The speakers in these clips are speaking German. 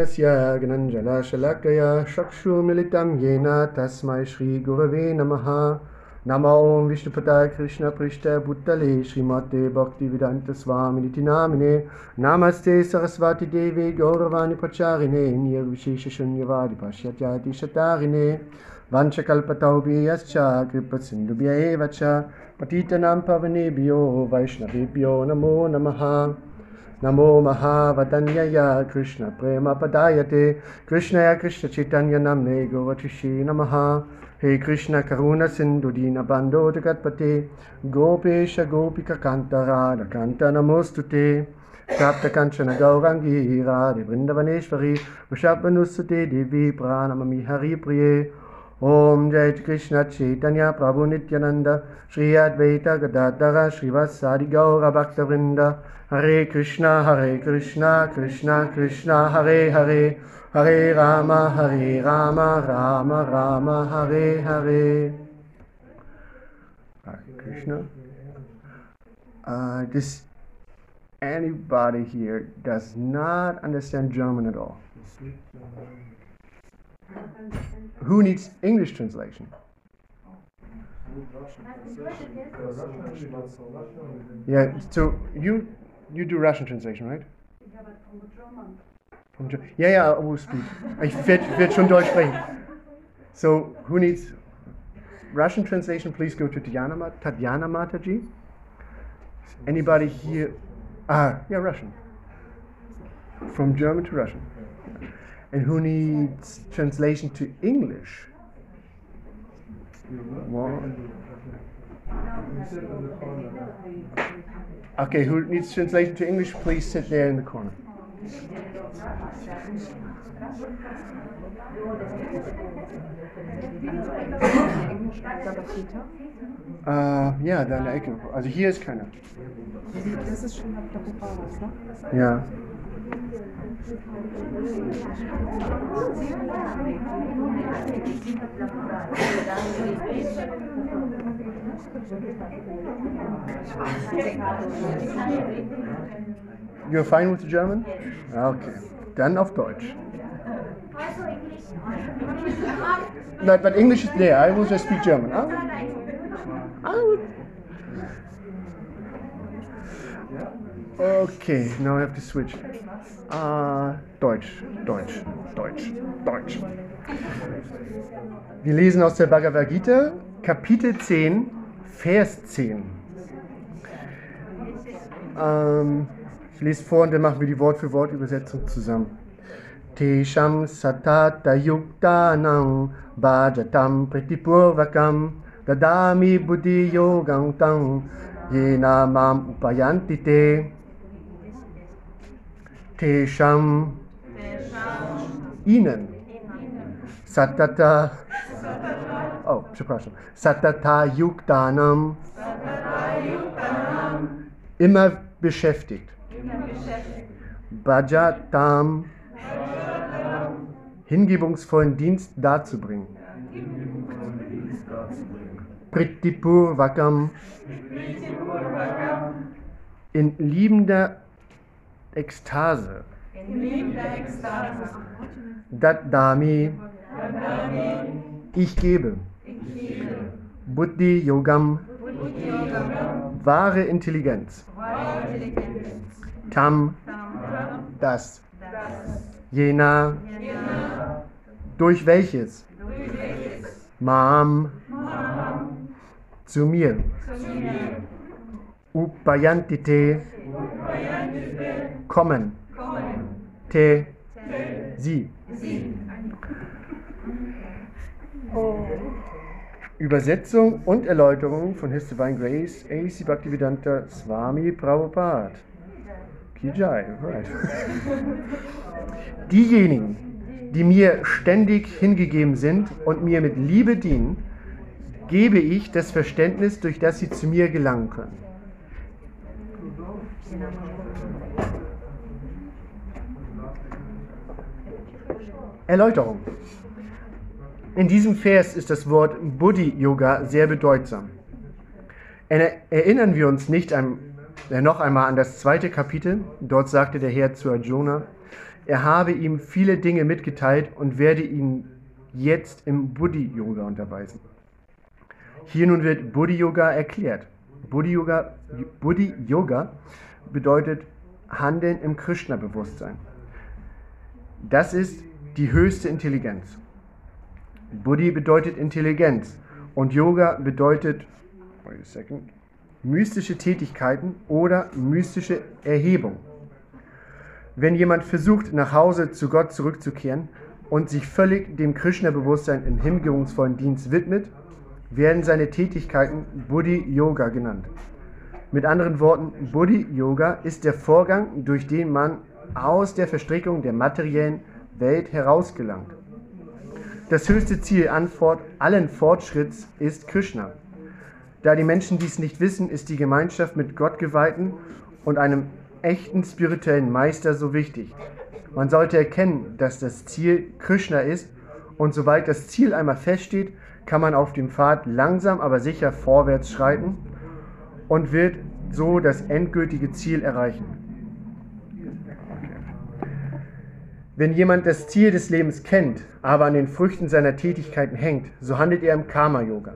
यस्य ज्ञनञ्जलशलाकया चक्षुमिलितं येन तस्मै श्रीगुरवे नमः। नम ॐ विष्णुपताय कृष्णपृष्ठभूतले श्रीमते भक्तिवेदान्तस्वामिनिति नामिने। नमस्ते सरस्वतीदेवे गौरवाणि प्रचारिणे निर्विशेषशून्यवादि पश्यत्यादिशतारिणे वंशकल्पतौभ्यश्च, कृपसिन्धुभ्य एव च। पतितनां पवनेभ्यो, वैष्णवेभ्यो नमो नमः। नमो महावतन्यय प्रेम ते कृष्णय कृष्ण कृष्णचैतन्य नम्ने गोवचिषि नमः। हे कृष्णकरुणसिन्धुदीनबान्धोदगत्पते गोपेश गोपिककान्तराधकान्त नमोऽस्तु ते। प्राप्तकाञ्चनगौराङ्गी राधिवृन्दवनेश्वरी वृषभनुसुते देवी प्राणममि हरिप्रिये। ॐ जय प्रभु प्रभुनित्यानन्द श्री अद्वैत गदाधर श्रीवत्सारिगौरभक्तवृन्द Hare Krishna, Hare Krishna, Krishna Krishna, Hare Hare, Hare Rama, Hare Rama, Rama Rama, Hare Hare. Hare Krishna. Uh, just anybody here does not understand German at all. Who needs English translation? Yeah, so you you do Russian translation, right? From German. Yeah, yeah, I will speak. Ich werde werd schon Deutsch sprechen. So, who needs Russian translation? Please go to Tatiana, Ma- Tatiana Mataji. Anybody here? Ah, yeah, Russian. From German to Russian. And who needs translation to English? One. Okay, who needs translation to English? Please sit there in the corner. Äh, ja, da in der Ecke. Also hier ist keiner. Das ist schon ne? Ja. You're fine with German? Okay. Dann auf Deutsch. No, but English is there. I will just speak German. Will. Okay, now I have to switch. Uh, Deutsch, Deutsch, Deutsch, Deutsch. Wir lesen aus der Bhagavad Gita, Kapitel 10, Vers 10. Ähm, ich lese vor und dann machen wir die Wort für Wort Übersetzung zusammen. Tesham satata yuktanam bhajatam pritipurvakam dadami buddhi yogam tang yena mam upayanti te Tesham. Ihnen. Satata przepraszam satata yuktanam immer beschäftigt. Bhajatam hingebungsvollen Dienst darzubringen. Pritipur Vakam in liebender Ekstase. Dadami. Ich gebe. Buddhi Yogam wahre Intelligenz. Tam das. Jena durch welches? Mam zu mir. Upayantite kommen. Te sie. Übersetzung und Erläuterung von His Divine Grace A.C. Bhaktivedanta Swami Prabhupada. Kijai, right. Diejenigen, die mir ständig hingegeben sind und mir mit Liebe dienen, gebe ich das Verständnis, durch das sie zu mir gelangen können. Erläuterung. In diesem Vers ist das Wort Buddhi Yoga sehr bedeutsam. Erinnern wir uns nicht an, äh, noch einmal an das zweite Kapitel. Dort sagte der Herr zu Arjuna, Er habe ihm viele Dinge mitgeteilt und werde ihn jetzt im Buddhi-Yoga unterweisen. Hier nun wird Buddhi-Yoga erklärt. Buddhi-Yoga Buddhi -Yoga bedeutet Handeln im Krishna-Bewusstsein. Das ist die höchste Intelligenz. Buddhi bedeutet Intelligenz und Yoga bedeutet mystische Tätigkeiten oder mystische Erhebung. Wenn jemand versucht, nach Hause zu Gott zurückzukehren und sich völlig dem Krishna-Bewusstsein im hingebungsvollen Dienst widmet, werden seine Tätigkeiten Buddhi-Yoga genannt. Mit anderen Worten, Buddhi-Yoga ist der Vorgang, durch den man aus der Verstrickung der materiellen Welt herausgelangt. Das höchste Ziel allen Fortschritts ist Krishna. Da die Menschen dies nicht wissen, ist die Gemeinschaft mit Gottgeweihten und einem echten spirituellen Meister so wichtig. Man sollte erkennen, dass das Ziel Krishna ist und sobald das Ziel einmal feststeht, kann man auf dem Pfad langsam aber sicher vorwärts schreiten und wird so das endgültige Ziel erreichen. Wenn jemand das Ziel des Lebens kennt, aber an den Früchten seiner Tätigkeiten hängt, so handelt er im Karma-Yoga.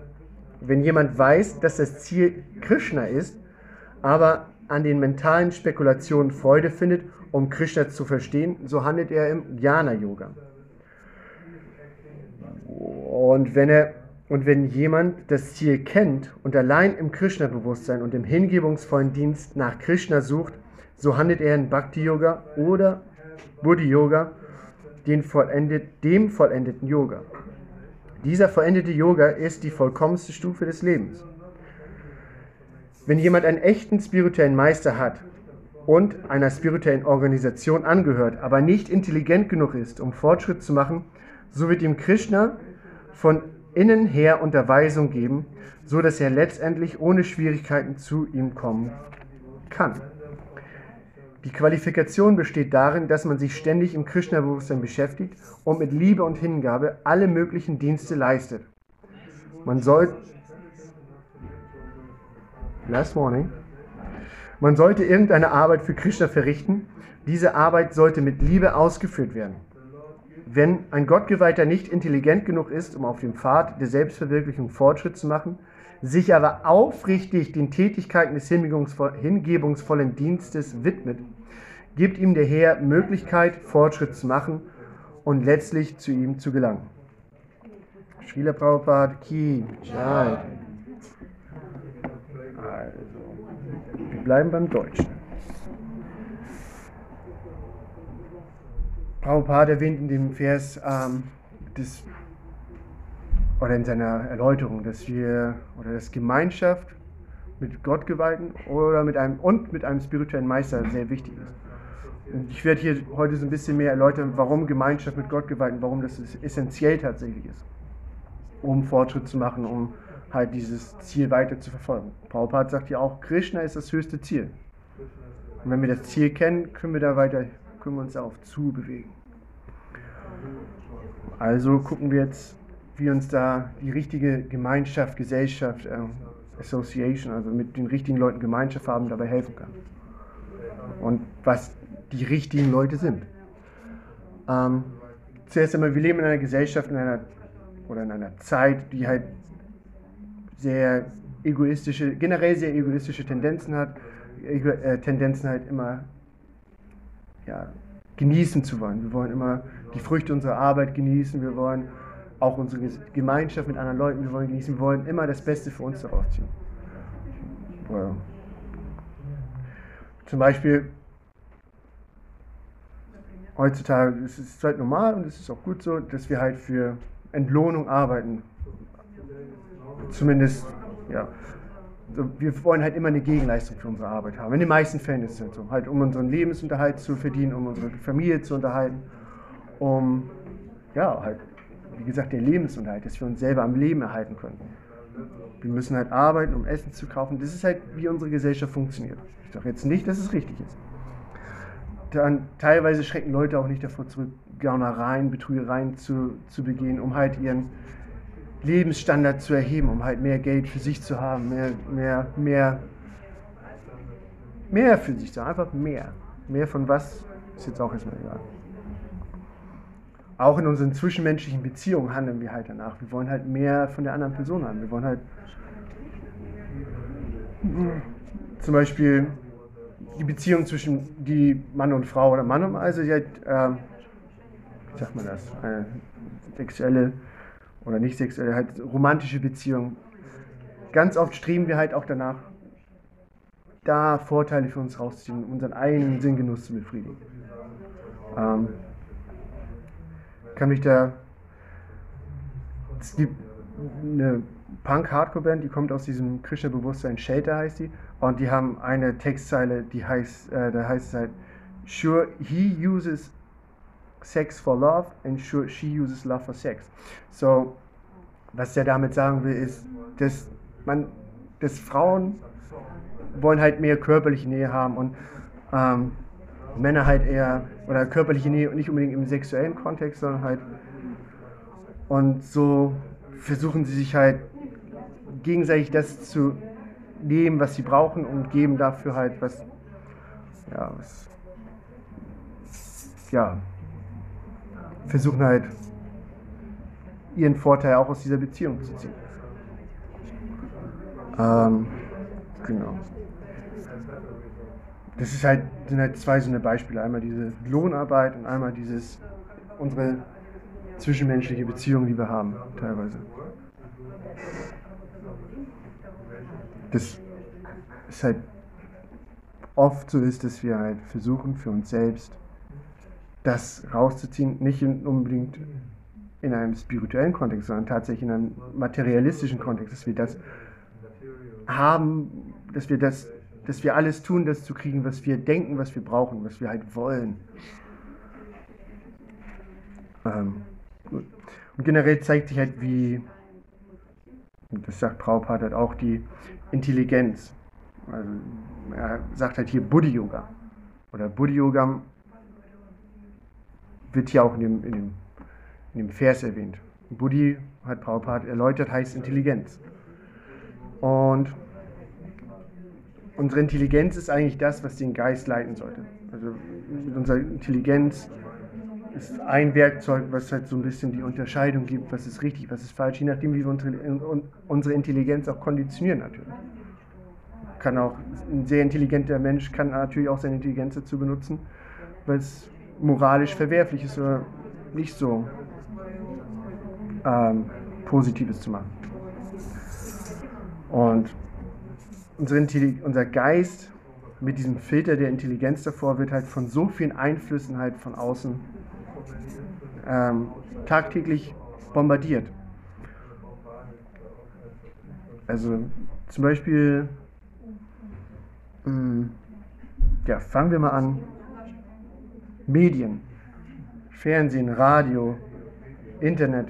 Wenn jemand weiß, dass das Ziel Krishna ist, aber an den mentalen Spekulationen Freude findet, um Krishna zu verstehen, so handelt er im Jnana-Yoga. Und wenn, er, und wenn jemand das Ziel kennt und allein im Krishna-Bewusstsein und im hingebungsvollen Dienst nach Krishna sucht, so handelt er in Bhakti-Yoga oder Buddhi-Yoga, vollendet, dem vollendeten Yoga. Dieser vollendete Yoga ist die vollkommenste Stufe des Lebens. Wenn jemand einen echten spirituellen Meister hat und einer spirituellen Organisation angehört, aber nicht intelligent genug ist, um Fortschritt zu machen, so wird ihm Krishna von innen her Unterweisung geben, so dass er letztendlich ohne Schwierigkeiten zu ihm kommen kann. Die Qualifikation besteht darin, dass man sich ständig im Krishna-Bewusstsein beschäftigt und mit Liebe und Hingabe alle möglichen Dienste leistet. Man soll Last warning. Man sollte irgendeine Arbeit für Krishna verrichten. Diese Arbeit sollte mit Liebe ausgeführt werden. Wenn ein Gottgeweihter nicht intelligent genug ist, um auf dem Pfad der Selbstverwirklichung Fortschritt zu machen, sich aber aufrichtig den Tätigkeiten des hingebungsvollen Dienstes widmet, gibt ihm der Herr Möglichkeit, Fortschritt zu machen und letztlich zu ihm zu gelangen. Srila Prabhupada Ki Jai. Also, wir bleiben beim Deutschen. Prabhupada erwähnt in dem Vers ähm, des oder in seiner Erläuterung, dass wir oder dass Gemeinschaft mit Gott geweihten oder mit einem und mit einem spirituellen Meister sehr wichtig ist. Und ich werde hier heute so ein bisschen mehr erläutern, warum Gemeinschaft mit Gott geweihten, warum das essentiell tatsächlich ist, um Fortschritt zu machen, um halt dieses Ziel weiter zu verfolgen. Prabhupada sagt ja auch, Krishna ist das höchste Ziel. Und wenn wir das Ziel kennen, können wir da weiter, können wir uns darauf zubewegen. Also gucken wir jetzt wie uns da die richtige Gemeinschaft, Gesellschaft, äh, Association, also mit den richtigen Leuten Gemeinschaft haben, dabei helfen kann. Und was die richtigen Leute sind. Ähm, zuerst einmal, wir leben in einer Gesellschaft in einer, oder in einer Zeit, die halt sehr egoistische, generell sehr egoistische Tendenzen hat, äh, Tendenzen halt immer ja, genießen zu wollen. Wir wollen immer die Früchte unserer Arbeit genießen, wir wollen auch unsere Gemeinschaft mit anderen Leuten, wir wollen genießen, wir wollen immer das Beste für uns daraus ziehen. Well. Zum Beispiel, heutzutage ist es halt normal und es ist auch gut so, dass wir halt für Entlohnung arbeiten. Zumindest, ja. Wir wollen halt immer eine Gegenleistung für unsere Arbeit haben. In den meisten Fällen ist es halt so. Halt, um unseren Lebensunterhalt zu verdienen, um unsere Familie zu unterhalten, um, ja, halt wie gesagt, der Lebensunterhalt, dass wir uns selber am Leben erhalten können. Wir müssen halt arbeiten, um Essen zu kaufen. Das ist halt, wie unsere Gesellschaft funktioniert. Ich sage jetzt nicht, dass es richtig ist. Dann teilweise schrecken Leute auch nicht davor zurück, Gaunereien, Betrügereien zu, zu begehen, um halt ihren Lebensstandard zu erheben, um halt mehr Geld für sich zu haben, mehr, mehr, mehr, mehr für sich zu haben, einfach mehr. Mehr von was, ist jetzt auch erstmal egal. auch in unseren zwischenmenschlichen Beziehungen handeln wir halt danach. Wir wollen halt mehr von der anderen Person haben. Wir wollen halt zum Beispiel die Beziehung zwischen die Mann und Frau oder Mann und also die halt, äh, wie sagt man das, eine sexuelle oder nicht sexuelle, halt romantische Beziehung. Ganz oft streben wir halt auch danach, da Vorteile für uns rauszuziehen, unseren eigenen Sinngenuss zu befriedigen. Ähm, kann mich da. Es gibt eine Punk-Hardcore-Band, die kommt aus diesem Krishna-Bewusstsein, Shelter heißt die, und die haben eine Textzeile, die heißt, äh, da heißt es halt, sure, he uses sex for love and she uses love for sex. So, was der damit sagen will, ist, dass man, dass Frauen wollen halt mehr körperliche Nähe haben und ähm, Männer halt eher, oder körperliche Nähe nicht unbedingt im sexuellen Kontext, sondern halt, und so versuchen sie sich halt gegenseitig das zu nehmen, was sie brauchen und geben dafür halt was, ja, was, ja, versuchen halt ihren Vorteil auch aus dieser Beziehung zu ziehen. Ähm, genau. Das ist halt, sind halt zwei so eine Beispiele. Einmal diese Lohnarbeit und einmal dieses, unsere zwischenmenschliche Beziehung, die wir haben, teilweise. Das ist halt oft so ist, dass wir halt versuchen für uns selbst das rauszuziehen, nicht unbedingt in einem spirituellen Kontext, sondern tatsächlich in einem materialistischen Kontext, dass wir das haben, dass wir das, dass wir alles tun, das zu kriegen, was wir denken, was wir brauchen, was wir halt wollen. Ähm. Und generell zeigt sich halt, wie, das sagt Prabhupada halt auch, die Intelligenz. Also er sagt halt hier Buddhi Yoga. Oder Buddhi Yoga wird hier auch in dem, in dem, in dem Vers erwähnt. Buddhi, hat Prabhupada erläutert, heißt Intelligenz. Und unsere Intelligenz ist eigentlich das, was den Geist leiten sollte. Also mit unserer Intelligenz ist ein Werkzeug, was halt so ein bisschen die Unterscheidung gibt, was ist richtig, was ist falsch, je nachdem, wie wir unsere Intelligenz auch konditionieren natürlich. Kann auch ein sehr intelligenter Mensch kann natürlich auch seine Intelligenz dazu benutzen, weil es moralisch verwerflich ist oder nicht so ähm, Positives zu machen. Und unser Geist mit diesem Filter der Intelligenz davor wird halt von so vielen Einflüssen halt von außen ähm, tagtäglich bombardiert. Also zum Beispiel, mh, hm, ja, fangen wir mal an, Medien, Fernsehen, Radio, Internet.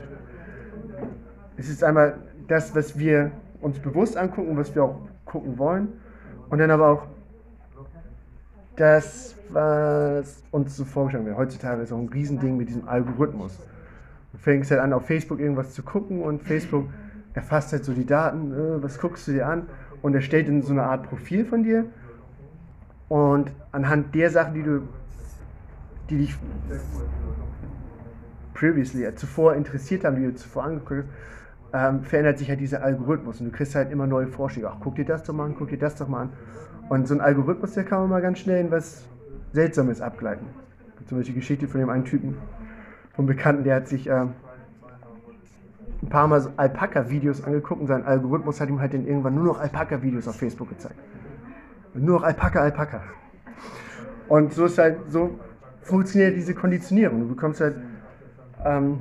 Es ist einmal das, was wir uns bewusst angucken, was wir auch gucken wollen. Und dann aber auch das, was uns so vorgestellt wird. Heutzutage ist auch ein Riesending mit diesem Algorithmus. Du fängst halt an, auf Facebook irgendwas zu gucken und Facebook erfasst halt so die Daten, äh, was guckst du dir an und erstellt dann so eine Art Profil von dir. Und anhand der Sachen, die du die dich previously, äh, zuvor interessiert haben, die du zuvor angeguckt hast, ähm, verändert sich halt dieser Algorithmus und du kriegst halt immer neue Vorschläge. Ach, guck dir das doch mal an, guck dir das doch mal an. Und so ein Algorithmus, der kann man mal ganz schnell in was Seltsames abgleiten. Zum Beispiel die Geschichte von dem einen Typen, vom Bekannten, der hat sich äh, ein paar Mal so Alpaka-Videos angeguckt und sein Algorithmus hat ihm halt dann irgendwann nur noch Alpaka-Videos auf Facebook gezeigt. Und nur noch Alpaka, Alpaka. Und so ist halt, so funktioniert diese Konditionierung. Du bekommst halt, ähm,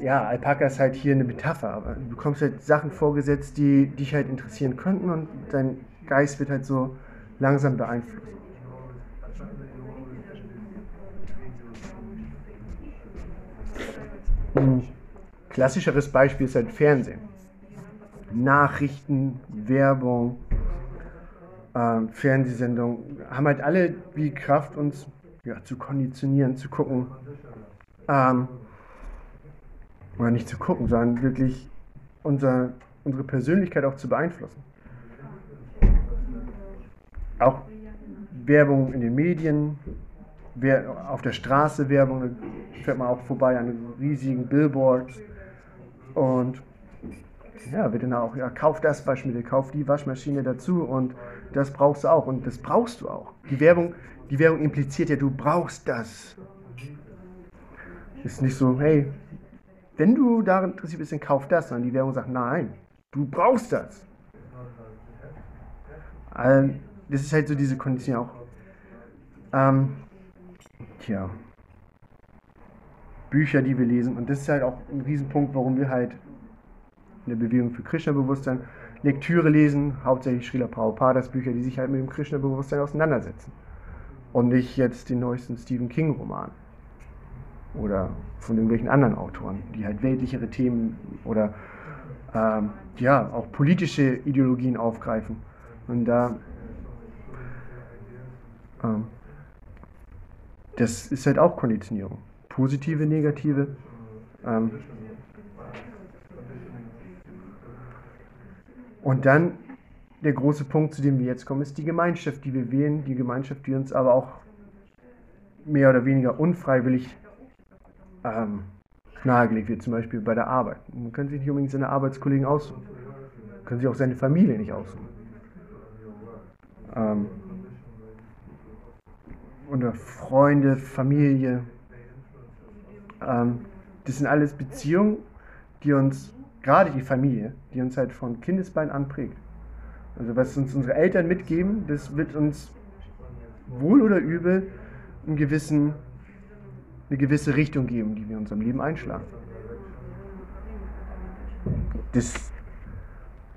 ja, Alpaka ist halt hier eine Metapher, aber du bekommst halt Sachen vorgesetzt, die dich halt interessieren könnten und dein Geist wird halt so langsam beeinflusst. Ein klassischeres Beispiel ist halt Fernsehen. Nachrichten, Werbung, äh, Fernsehsendungen haben halt alle die Kraft, uns ja, zu konditionieren, zu gucken. Ähm, oder nicht zu gucken, sondern wirklich unser, unsere Persönlichkeit auch zu beeinflussen. Auch Werbung in den Medien, auf der Straße Werbung, fährt man auch vorbei an riesigen Billboards und ja, wird dann auch, ja, kauf das Waschmittel, kauf die Waschmaschine dazu und das brauchst du auch und das brauchst du auch. Die Werbung, die Werbung impliziert ja, du brauchst das. Ist nicht so, hey, wenn du daran interessiert bist, dann kauf das, sondern die Werbung sagt, nein, du brauchst das. Also, das ist halt so diese Kondition auch. Ähm, tja. Bücher, die wir lesen. Und das ist halt auch ein Riesenpunkt, warum wir halt in der Bewegung für Krishna-Bewusstsein Lektüre lesen, hauptsächlich Srila Prabhupadas Bücher, die sich halt mit dem Krishna-Bewusstsein auseinandersetzen. Und nicht jetzt den neuesten Stephen King-Roman. Oder von irgendwelchen anderen Autoren, die halt weltlichere Themen oder ähm, ja, auch politische Ideologien aufgreifen. Und da ähm, das ist halt auch Konditionierung. Positive, negative. Ähm, und dann der große Punkt, zu dem wir jetzt kommen, ist die Gemeinschaft, die wir wählen, die Gemeinschaft, die uns aber auch mehr oder weniger unfreiwillig ähm, nahegelegt wird, zum Beispiel bei der Arbeit. Man kann sich nicht unbedingt seine Arbeitskollegen aussuchen. Man kann sich auch seine Familie nicht aussuchen. Ähm, oder Freunde, Familie. Ähm, das sind alles Beziehungen, die uns, gerade die Familie, die uns halt von Kindesbein an prägt. Also was uns unsere Eltern mitgeben, das wird uns wohl oder übel einen gewissen, eine gewisse Richtung geben, die wir in unserem Leben einschlagen. Das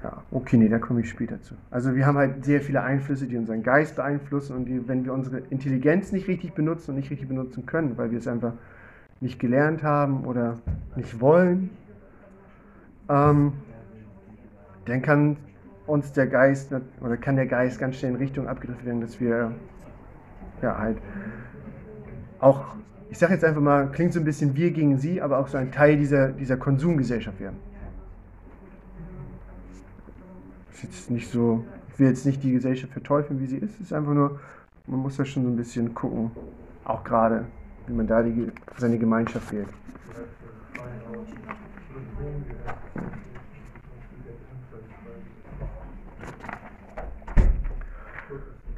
ja, okay, nee, da komme ich später zu. Also wir haben halt sehr viele Einflüsse, die unseren Geist beeinflussen und die, wenn wir unsere Intelligenz nicht richtig benutzen und nicht richtig benutzen können, weil wir es einfach nicht gelernt haben oder nicht wollen, ähm, dann kann uns der Geist oder kann der Geist ganz schnell in Richtung abgedriftet werden, dass wir ja halt auch, ich sage jetzt einfach mal, klingt so ein bisschen wir gegen sie, aber auch so ein Teil dieser, dieser Konsumgesellschaft werden. ist jetzt nicht so, ich will jetzt nicht die Gesellschaft verteufeln, wie sie ist. Es ist einfach nur, man muss da schon so ein bisschen gucken, auch gerade, wie man da die, seine Gemeinschaft wählt.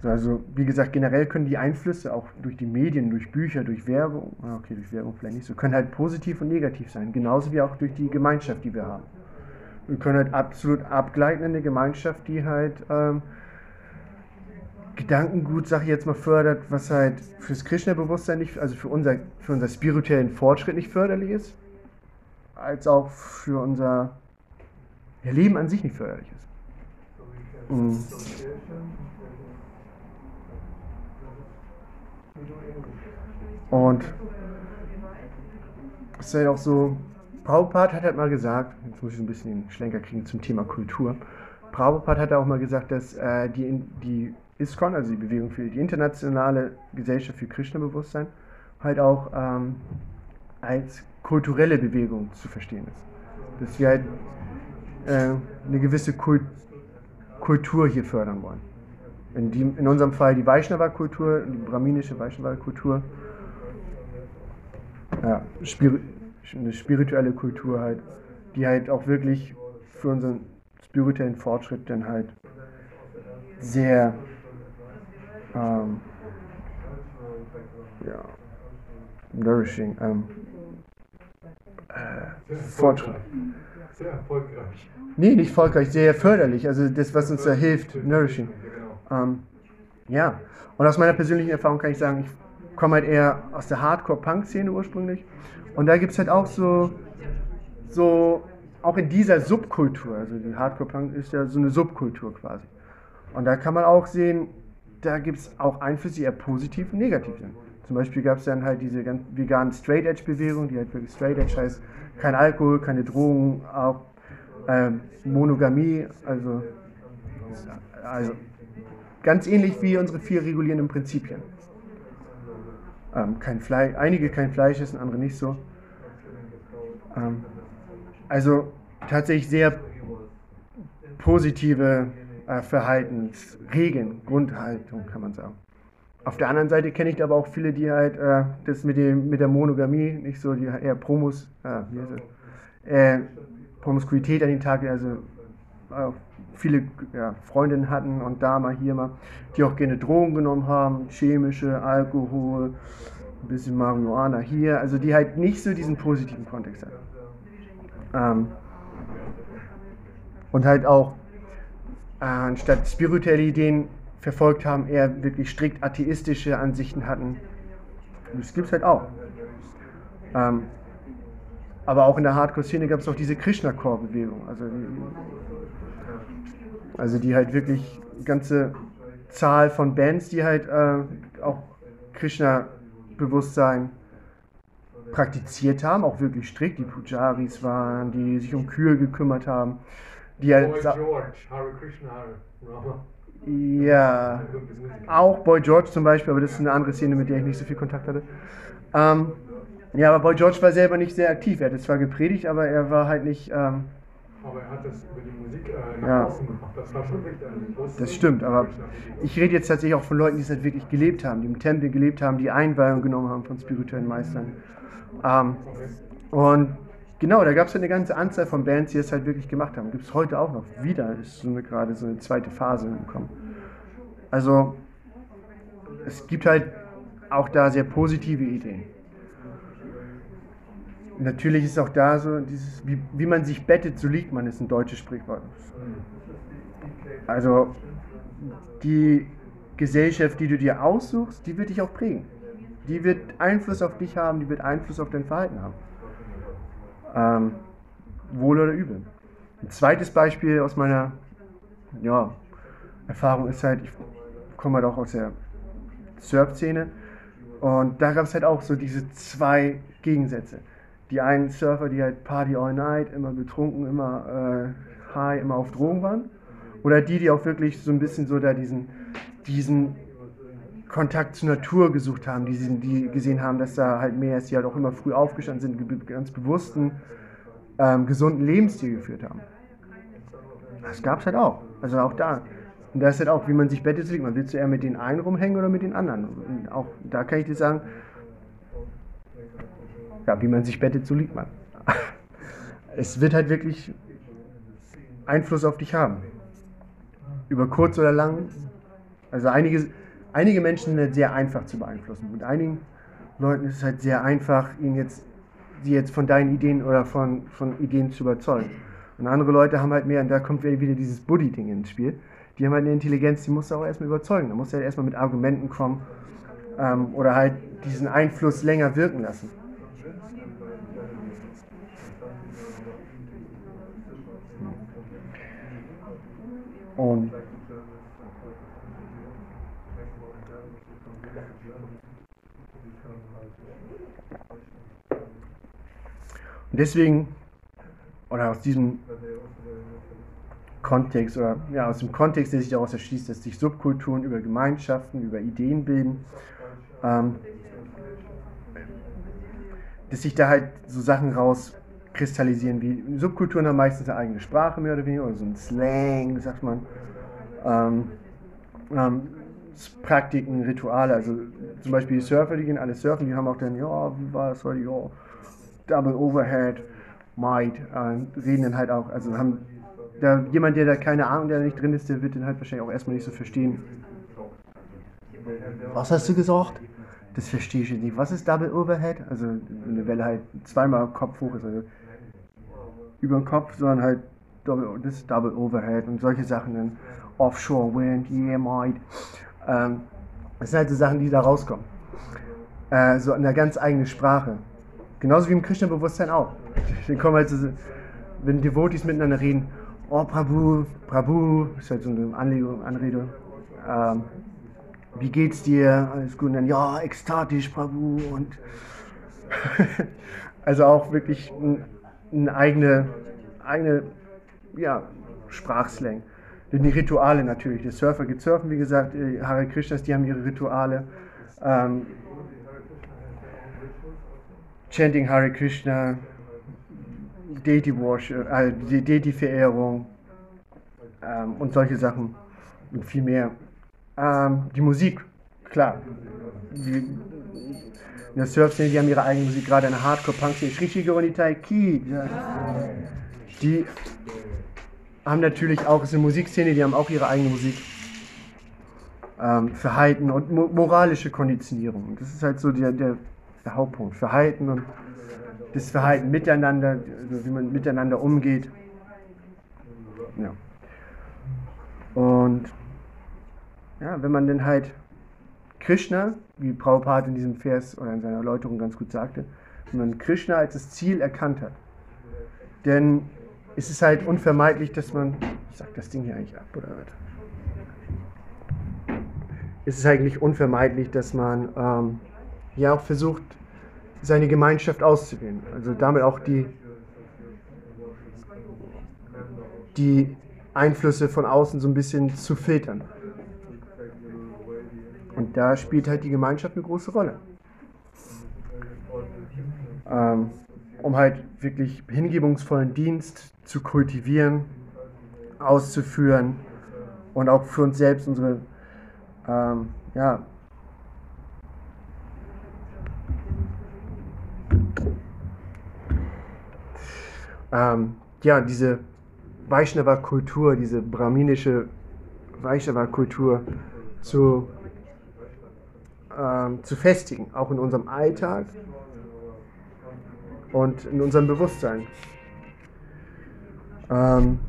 Also, wie gesagt, generell können die Einflüsse auch durch die Medien, durch Bücher, durch Werbung, ah, okay, durch Werbung vielleicht nicht so, können halt positiv und negativ sein. Genauso wie auch durch die Gemeinschaft, die wir haben wir können halt absolut abgleiten in eine Gemeinschaft, die halt ähm, Gedankengut, sag ich jetzt mal, fördert, was halt fürs Krishna-Bewusstsein nicht, also für unser, für unser spirituellen Fortschritt nicht förderlich ist, als auch für unser Leben an sich nicht förderlich ist. Mhm. Und es ist halt auch so, Prabhupada hat halt mal gesagt, jetzt muss ich ein bisschen den Schlenker kriegen zum Thema Kultur. Prabhupada hat auch mal gesagt, dass äh, die, die ISKCON, also die Bewegung für die internationale Gesellschaft für Krishna-Bewusstsein, halt auch ähm, als kulturelle Bewegung zu verstehen ist. Dass wir halt äh, eine gewisse Kult Kultur hier fördern wollen. In, die, in unserem Fall die Vaishnava-Kultur, die brahminische Vaishnava-Kultur. Ja, eine spirituelle Kultur halt, die halt auch wirklich für unseren spirituellen Fortschritt dann halt sehr ähm, ja, nourishing, ähm, äh, Fortschritt. Sehr erfolgreich. Nee, nicht erfolgreich, sehr förderlich. Also das, was uns da hilft, nourishing. Ähm, ja, und aus meiner persönlichen Erfahrung kann ich sagen, ich komme halt eher aus der Hardcore-Punk-Szene ursprünglich und da gibt es halt auch so, so, auch in dieser Subkultur, also die Hardcore-Punk ist ja so eine Subkultur quasi. Und da kann man auch sehen, da gibt es auch Einflüsse, die eher positiv und negativ sind. Zum Beispiel gab es dann halt diese ganz veganen Straight Edge Bewegung, die halt wirklich Straight Edge heißt, kein Alkohol, keine Drogen, auch ähm, Monogamie, also, also ganz ähnlich wie unsere vier regulierenden Prinzipien. Ähm, kein Fleisch, einige kein Fleisch essen, andere nicht so. Ähm, also tatsächlich sehr positive äh, Verhaltensregeln, Grundhaltung kann man sagen. auf der anderen Seite kenne ich aber auch viele, die halt äh, das mit, dem, mit der Monogamie, nicht so, die eher Promos, äh, äh, Promiskuität an den Tag, also äh, viele ja, Freundinnen hatten und da mal hier mal, die auch gerne Drogen genommen haben, chemische, Alkohol, ein bisschen Marihuana hier, also die halt nicht so diesen positiven Kontext hatten. Ähm, und halt auch äh, anstatt spirituelle Ideen verfolgt haben, eher wirklich strikt atheistische Ansichten hatten. Das gibt es halt auch. Ähm, aber auch in der Hardcore-Szene gab es auch diese Krishna-Core-Bewegung. Also, also die halt wirklich ganze Zahl von Bands, die halt äh, auch Krishna-Bewusstsein praktiziert haben, auch wirklich strikt, die Pujaris waren, die sich um Kühe gekümmert haben. Die halt Boy George, Hare Krishna, Rama. Ja, auch Boy George zum Beispiel, aber das ist eine andere Szene, mit der ich nicht so viel Kontakt hatte. Ähm, ja, aber Boy George war selber nicht sehr aktiv. Er hatte zwar gepredigt, aber er war halt nicht. Ähm, Aber er hat das über die Musik äh, nach Ja. außen gemacht. Das war schon richtig ein großes das stimmt, aber ich rede jetzt tatsächlich auch von Leuten, die es halt wirklich gelebt haben, die im Tempel gelebt haben, die Einweihung genommen haben von spirituellen Meistern. Ähm, und genau, da gab es halt eine ganze Anzahl von Bands, die es halt wirklich gemacht haben. Gibt es heute auch noch. Wieder ist so eine, gerade so eine zweite Phase gekommen. Also, es gibt halt auch da sehr positive Ideen. Natürlich ist auch da so, dieses, wie, wie man sich bettet, so liegt man, ist ein deutsches Sprichwort. Also, die Gesellschaft, die du dir aussuchst, die wird dich auch prägen. Die wird Einfluss auf dich haben, die wird Einfluss auf dein Verhalten haben. Ähm, wohl oder übel. Ein zweites Beispiel aus meiner ja, Erfahrung ist halt, ich komme halt auch aus der Surf-Szene und da gab es halt auch so diese zwei Gegensätze. Die einen Surfer, die halt Party all night, immer betrunken, immer äh, high, immer auf Drogen waren. Oder die, die auch wirklich so ein bisschen so da diesen, diesen Kontakt zur Natur gesucht haben, die, die gesehen haben, dass da halt mehr ist, die halt auch immer früh aufgestanden sind, ganz bewussten, ähm, gesunden Lebensstil geführt haben. Das gab es halt auch. Also auch da. Und da ist halt auch, wie man sich bettet. Man willst du eher mit den einen rumhängen oder mit den anderen? Und auch da kann ich dir sagen, ja, wie man sich bettet, so liegt man. Es wird halt wirklich Einfluss auf dich haben. Über kurz oder lang. Also einige, einige Menschen sind halt sehr einfach zu beeinflussen. Und einigen Leuten ist es halt sehr einfach, ihnen jetzt, sie jetzt von deinen Ideen oder von, von Ideen zu überzeugen. Und andere Leute haben halt mehr, und da kommt wieder dieses Buddy-Ding ins Spiel, die haben halt eine Intelligenz, die musst du auch erstmal überzeugen. Da musst du halt erstmal mit Argumenten kommen ähm, oder halt diesen Einfluss länger wirken lassen. Und deswegen, oder aus diesem Kontext, oder ja, aus dem Kontext, der sich daraus erschließt, dass sich Subkulturen über Gemeinschaften, über Ideen bilden, ähm, dass sich da halt so Sachen rauskristallisieren, wie Subkulturen haben meistens eine eigene Sprache mehr oder weniger, oder so ein Slang, sagt man. Ähm, ähm, Praktiken, Rituale, also zum Beispiel die Surfer, die gehen alle surfen, die haben auch dann, ja, wie war das heute, ja, Double Overhead, Might, äh, reden dann halt auch, also haben da jemand, der da keine Ahnung, der da nicht drin ist, der wird den halt wahrscheinlich auch erstmal nicht so verstehen. Was hast du gesagt? Das verstehe ich jetzt nicht. Was ist Double Overhead? Also eine Welle halt zweimal Kopf hoch ist, also über den Kopf, sondern halt Double, das Double Overhead und solche Sachen dann Offshore Wind, might. Ähm, das sind halt so Sachen, die da rauskommen. Äh, so eine ganz eigene Sprache. Genauso wie im Krishna-Bewusstsein auch. Dann kommen halt so, wenn Devotees miteinander reden, oh Prabhu, Prabhu, ist halt so eine Anlegung, Anrede. Ähm, wie geht's dir? Alles gut. Und dann, ja, ekstatisch, Prabhu. Und also auch wirklich ein- eine eigene, eigene ja, Sprachslang. Die Rituale natürlich. Der Surfer geht surfen, wie gesagt, die Hare Krishnas, die haben ihre Rituale. Ähm, Chanting Hare Krishna, Deity Worship, äh, die Deity-Verehrung ähm, und solche Sachen und viel mehr. Ähm, die Musik, klar. Die, in der Surf-Szene, die haben ihre eigene Musik, gerade eine Hardcore-Punk-Szene, Shrichigoronitai Ki, die haben natürlich auch, es ist eine Musikszene, die haben auch ihre eigene Musik. Ähm, Verhalten und mo moralische Konditionierung. Und das ist halt so der, der, der Hauptpunkt. Verhalten und das Verhalten miteinander, also wie man miteinander umgeht. Ja. Und ja, wenn man dann halt Krishna, wie Prabhupada in diesem Vers oder in seiner Erläuterung ganz gut sagte, wenn man Krishna als das Ziel erkannt hat, denn es ist halt unvermeidlich, dass man, ich sag das Ding hier eigentlich ab oder was? Es ist eigentlich unvermeidlich, dass man ähm, ja auch versucht, seine Gemeinschaft auszuwählen. Also damit auch die, die Einflüsse von außen so ein bisschen zu filtern. Und da spielt halt die Gemeinschaft eine große Rolle. Ähm, um halt wirklich hingebungsvollen Dienst zu kultivieren, auszuführen und auch für uns selbst unsere ähm, ja, ähm, ja, diese Vaishnava-Kultur, diese brahminische Vaishnava-Kultur zu, ähm, zu festigen, auch in unserem Alltag und in unserem Bewusstsein. Ähm,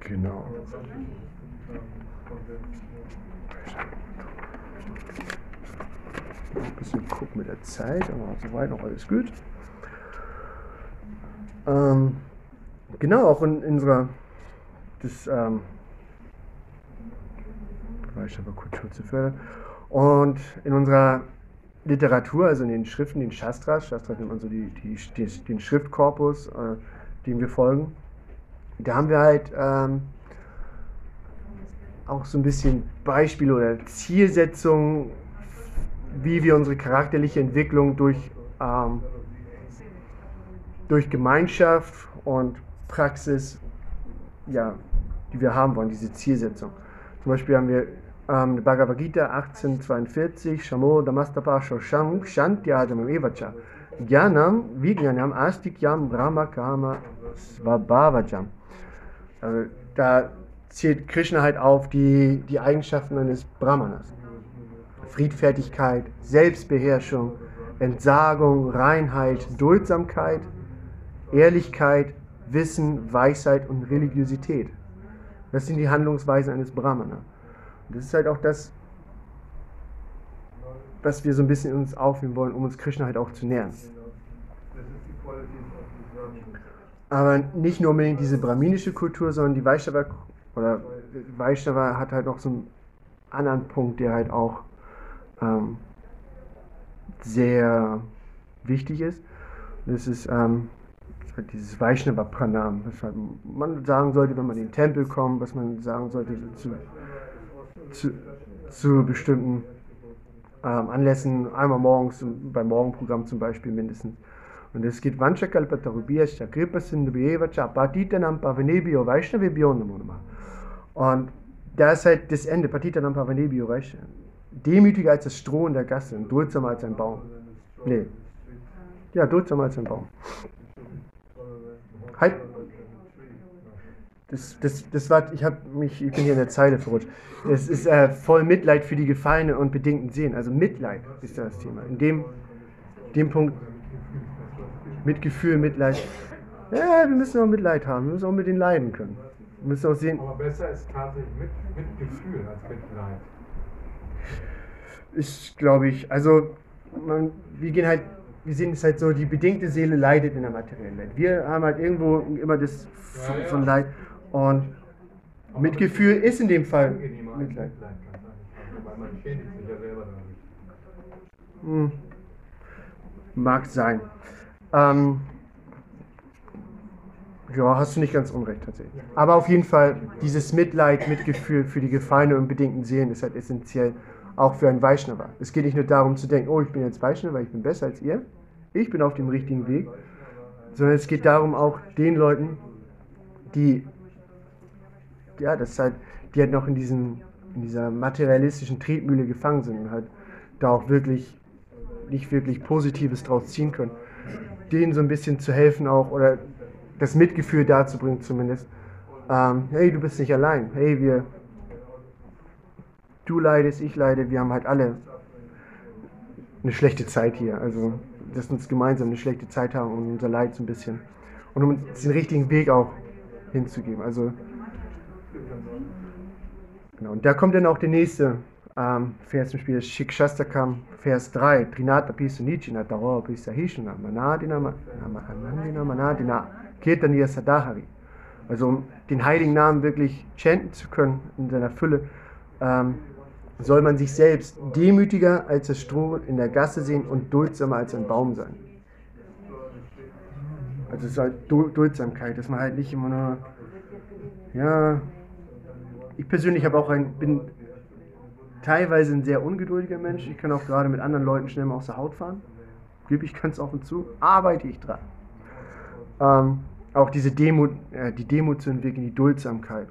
genau. Ein bisschen gucken mit der Zeit, aber soweit noch alles gut. Ähm, genau, auch in, in unserer das, ähm, Kultur zu fördern. Und in unserer Literatur, also in den Schriften, den Shastras, Shastras nennt man so die, die, die den Schriftkorpus, äh, dem wir folgen, da haben wir halt ähm, auch so ein bisschen Beispiele oder Zielsetzungen, wie wir unsere charakterliche Entwicklung durch, ähm, durch Gemeinschaft und Praxis, ja, die wir haben wollen, diese Zielsetzung. Zum Beispiel haben wir ähm, Bhagavad Gita 1842, Shamo Damastapa Shosham Shantyajam Evacha. Jnanam Vijnanam Astikyam Brahma Kama Svabhavajam. Also, da zählt Krishna halt auf die, die Eigenschaften eines Brahmanas. Friedfertigkeit, Selbstbeherrschung, Entsagung, Reinheit, Duldsamkeit, Ehrlichkeit, Wissen, Weisheit und Religiosität. Das sind die Handlungsweisen eines Brahmana. Das ist halt auch das, was wir so ein bisschen uns aufnehmen wollen, um uns Krishna halt auch zu nähern. Aber nicht nur unbedingt diese brahminische Kultur, sondern die Vaishnava, oder Vaishnava hat halt noch so einen anderen Punkt, der halt auch ähm, sehr wichtig ist. Das ist ähm, halt dieses Vaishnava Pranam, was halt man sagen sollte, wenn man in den Tempel kommt, was man sagen sollte zu, zu, zu bestimmten ähm, Anlässen, einmal morgens beim Morgenprogramm zum Beispiel mindestens. Und es geht Und da ist halt das Ende. Demütiger als das Stroh in der Gasse und duldsamer als ein Baum. Nee. Ja, duldsamer als ein Baum. Halt. Das, das, das war, ich habe mich, ich bin hier in der Zeile verrutscht. Es ist äh, voll Mitleid für die Gefallenen und bedingten Sehen. Also Mitleid ist das Thema. In dem, dem Punkt Mitgefühl, Mitleid. Ja, wir müssen auch Mitleid haben. Wir müssen auch mit den leiden können. Wir müssen auch sehen. Aber besser ist tatsächlich mit, Mitgefühl als Mitleid. Ich glaube ich. Also, man, wir gehen halt, wir sehen es halt so, die bedingte Seele leidet in der materiellen Welt. Wir haben halt irgendwo immer das Ja, ja. von Leid. Und Mitgefühl ist in dem Fall Mitleid. Hm. Mag sein. Ähm, ja, hast du nicht ganz unrecht tatsächlich. Aber auf jeden Fall, dieses Mitleid, Mitgefühl für die Gefallenen und bedingten Seelen ist halt essentiell, auch für einen Vaishnava. Es geht nicht nur darum zu denken, oh, ich bin jetzt Vaishnava, ich bin besser als ihr, ich bin auf dem richtigen Weg, sondern es geht darum auch den Leuten, die, ja, das halt, die halt noch in diesem in dieser materialistischen Tretmühle gefangen sind und halt da auch wirklich nicht wirklich Positives draus ziehen können. Denen so ein bisschen zu helfen auch oder das Mitgefühl dazu bringen zumindest. Ähm, hey, du bist nicht allein. Hey, wir, du leidest, ich leide, wir haben halt alle eine schlechte Zeit hier. Also, dass uns gemeinsam eine schlechte Zeit haben und unser Leid so ein bisschen. Und um uns den richtigen Weg auch hinzugeben. Also, genau. Und da kommt dann auch der nächste ähm, Vers im Spiel, Shikshastakam, Vers 3. Trinata Pisunichina, Daro Pisahishna, Manadina, Manadina, Manadina, Kirtaniya Sadahari. Also, um den heiligen Namen wirklich chanten zu können in seiner Fülle, ähm, soll man sich selbst demütiger als das Stroh in der Gasse sehen und duldsamer als ein Baum sein. Also es ist halt Duldsamkeit, dass man halt nicht immer nur, ja, ich persönlich habe auch ein, bin teilweise ein sehr ungeduldiger Mensch. Ich kann auch gerade mit anderen Leuten schnell mal aus der Haut fahren. Gebe ich ganz offen zu, arbeite ich dran. Ähm, auch diese Demut, äh, die Demut zu entwickeln, die Duldsamkeit.